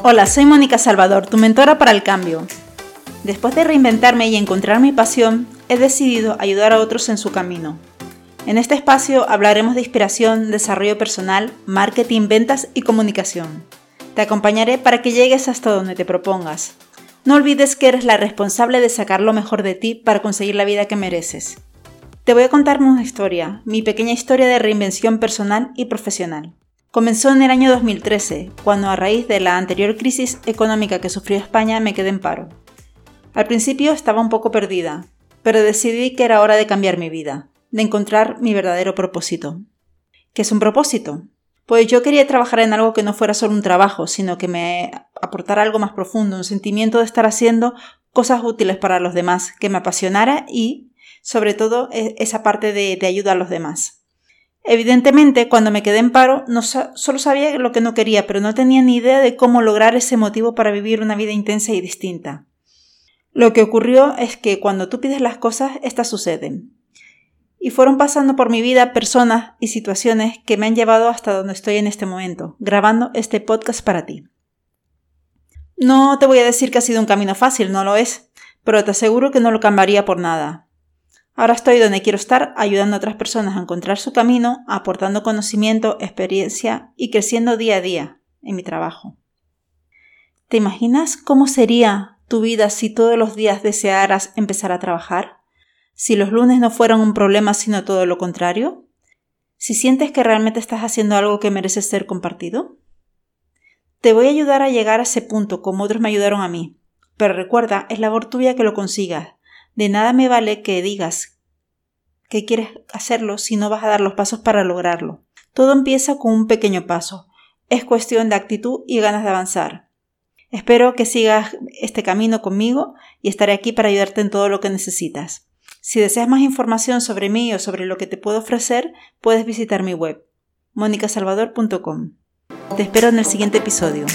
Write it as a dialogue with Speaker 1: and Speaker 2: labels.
Speaker 1: Hola, soy Mónica Salvador, tu mentora para el cambio. Después de reinventarme y encontrar mi pasión, he decidido ayudar a otros en su camino. En este espacio hablaremos de inspiración, desarrollo personal, marketing, ventas y comunicación. Te acompañaré para que llegues hasta donde te propongas. No olvides que eres la responsable de sacar lo mejor de ti para conseguir la vida que mereces. Te voy a contar una historia, mi pequeña historia de reinvención personal y profesional. Comenzó en el año 2013, cuando a raíz de la anterior crisis económica que sufrió España me quedé en paro. Al principio estaba un poco perdida, pero decidí que era hora de cambiar mi vida, de encontrar mi verdadero propósito. ¿Qué es un propósito? Pues yo quería trabajar en algo que no fuera solo un trabajo, sino que me aportara algo más profundo, un sentimiento de estar haciendo cosas útiles para los demás, que me apasionara y, sobre todo, e-, esa parte de, de ayuda a los demás. Evidentemente, cuando me quedé en paro, no solo sabía lo que no quería, pero no tenía ni idea de cómo lograr ese motivo para vivir una vida intensa y distinta. Lo que ocurrió es que cuando tú pides las cosas, estas suceden. Y fueron pasando por mi vida personas y situaciones que me han llevado hasta donde estoy en este momento, grabando este podcast para ti. No te voy a decir que ha sido un camino fácil, no lo es, pero te aseguro que no lo cambiaría por nada. Ahora estoy donde quiero estar, ayudando a otras personas a encontrar su camino, aportando conocimiento, experiencia y creciendo día a día en mi trabajo. ¿Te imaginas cómo sería tu vida si todos los días desearas empezar a trabajar? Si los lunes no fueran un problema sino todo lo contrario? Si sientes que realmente estás haciendo algo que merece ser compartido? Te voy a ayudar a llegar a ese punto como otros me ayudaron a mí. Pero recuerda, es labor tuya que lo consigas. De nada me vale que digas que quieres hacerlo si no vas a dar los pasos para lograrlo. Todo empieza con un pequeño paso. Es cuestión de actitud y ganas de avanzar. Espero que sigas este camino conmigo y estaré aquí para ayudarte en todo lo que necesitas. Si deseas más información sobre mí o sobre lo que te puedo ofrecer, puedes visitar mi web, monicasalvador.com. Te espero en el siguiente episodio.